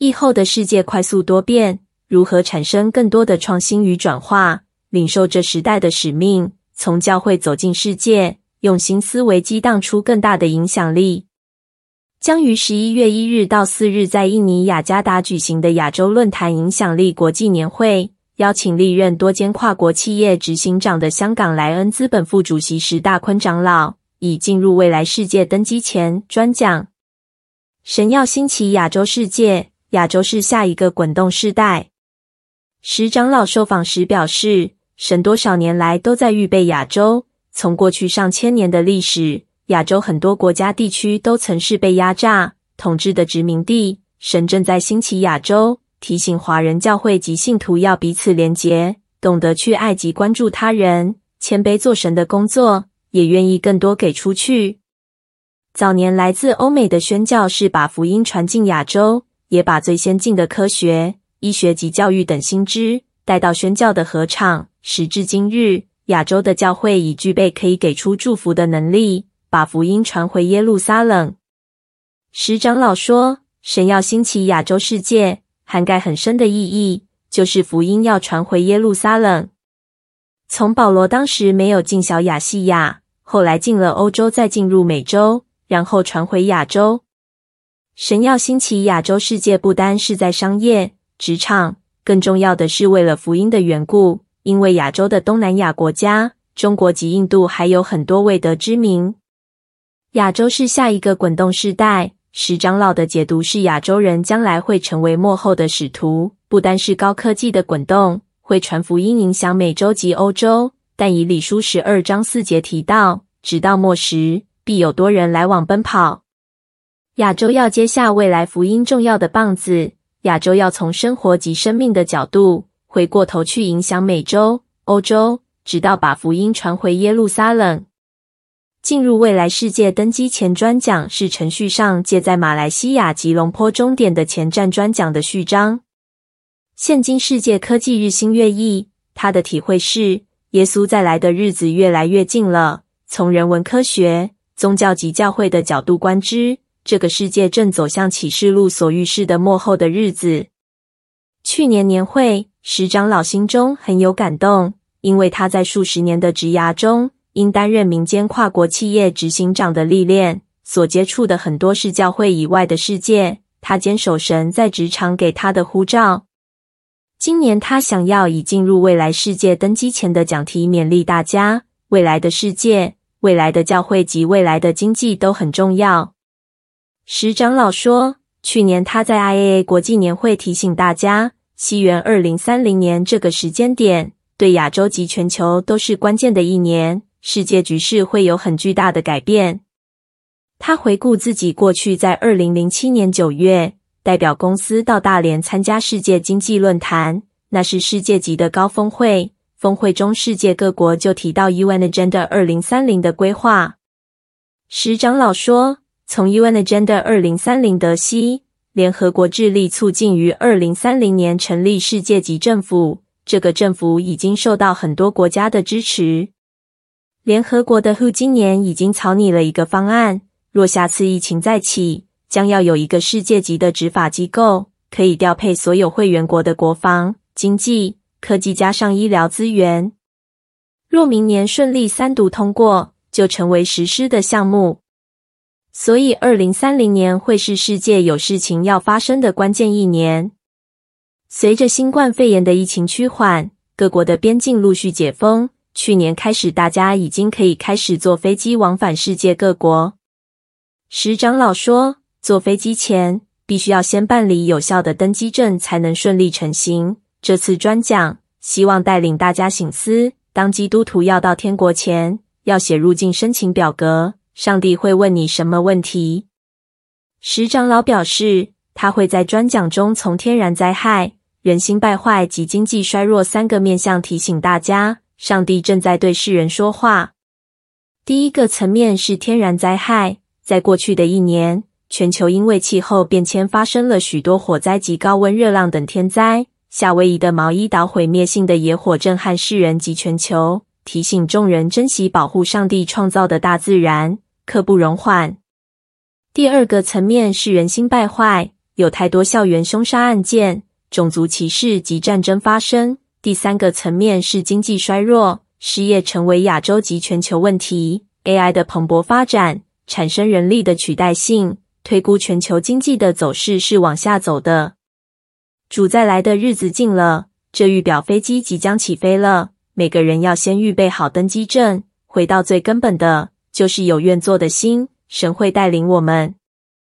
疫后的世界快速多变，如何产生更多的创新与转化？领受这时代的使命，从教会走进世界，用新思维激荡出更大的影响力。将于十一月一日到四日在印尼雅加达举行的亚洲论坛影响力国际年会，邀请历任多间跨国企业执行长的香港莱恩资本副主席石大坤长老，以进入未来世界登基前专讲。神要兴起亚洲世界，亚洲是下一个滚动世代。石长老受访时表示，神多少年来都在预备亚洲，从过去上千年的历史。亚洲很多国家地区都曾是被压榨统治的殖民地，神正在兴起亚洲，提醒华人教会及信徒要彼此连结，懂得去爱及关注他人，谦卑做神的工作，也愿意更多给出去。早年来自欧美的宣教士把福音传进亚洲，也把最先进的科学、医学及教育等新知带到宣教的合唱。时至今日，亚洲的教会已具备可以给出祝福的能力。把福音传回耶路撒冷。石长老说：“神要兴起亚洲世界，涵盖很深的意义，就是福音要传回耶路撒冷。从保罗当时没有进小亚细亚，后来进了欧洲，再进入美洲，然后传回亚洲。神要兴起亚洲世界，不单是在商业、职场，更重要的是为了福音的缘故，因为亚洲的东南亚国家，中国及印度还有很多未得之民。”亚洲是下一个滚动世代。石长老的解读是，亚洲人将来会成为幕后的使徒，不单是高科技的滚动，会传福音影响美洲及欧洲。但以理书十二章四节提到，直到末时，必有多人来往奔跑。亚洲要接下未来福音重要的棒子，亚洲要从生活及生命的角度，回过头去影响美洲、欧洲，直到把福音传回耶路撒冷。进入未来世界登基前专讲是程序上借在马来西亚吉隆坡终点的前站专讲的序章。现今世界科技日新月异，他的体会是耶稣再来的日子越来越近了。从人文科学、宗教及教会的角度观之，这个世界正走向启示录所预示的末后的日子。去年年会，石长老心中很有感动，因为他在数十年的职涯中。因担任民间跨国企业执行长的历练，所接触的很多是教会以外的世界。他坚守神在职场给他的呼召。今年他想要以进入未来世界登基前的讲题勉励大家：未来的世界、未来的教会及未来的经济都很重要。石长老说，去年他在 IAA 国际年会提醒大家，西元二零三零年这个时间点，对亚洲及全球都是关键的一年。世界局势会有很巨大的改变。他回顾自己过去在二零零七年九月代表公司到大连参加世界经济论坛，那是世界级的高峰会。峰会中，世界各国就提到 UN Agenda 二零三零的规划。石长老说，从 UN Agenda 二零三零得悉，联合国致力促进于二零三零年成立世界级政府，这个政府已经受到很多国家的支持。联合国的 WHO 今年已经草拟了一个方案，若下次疫情再起，将要有一个世界级的执法机构，可以调配所有会员国的国防、经济、科技加上医疗资源。若明年顺利三读通过，就成为实施的项目。所以，二零三零年会是世界有事情要发生的关键一年。随着新冠肺炎的疫情趋缓，各国的边境陆续解封。去年开始，大家已经可以开始坐飞机往返世界各国。石长老说，坐飞机前必须要先办理有效的登机证，才能顺利成行。这次专讲希望带领大家省思：当基督徒要到天国前，要写入境申请表格，上帝会问你什么问题？石长老表示，他会在专讲中从天然灾害、人心败坏及经济衰弱三个面向提醒大家。上帝正在对世人说话。第一个层面是天然灾害，在过去的一年，全球因为气候变迁发生了许多火灾及高温热浪等天灾。夏威夷的毛伊岛毁灭性的野火震撼世人及全球，提醒众人珍惜保护上帝创造的大自然，刻不容缓。第二个层面是人心败坏，有太多校园凶杀案件、种族歧视及战争发生。第三个层面是经济衰弱，失业成为亚洲及全球问题。AI 的蓬勃发展，产生人力的取代性，推估全球经济的走势是往下走的。主再来的日子近了，这预表飞机即将起飞了。每个人要先预备好登机证。回到最根本的，就是有愿做的心，神会带领我们。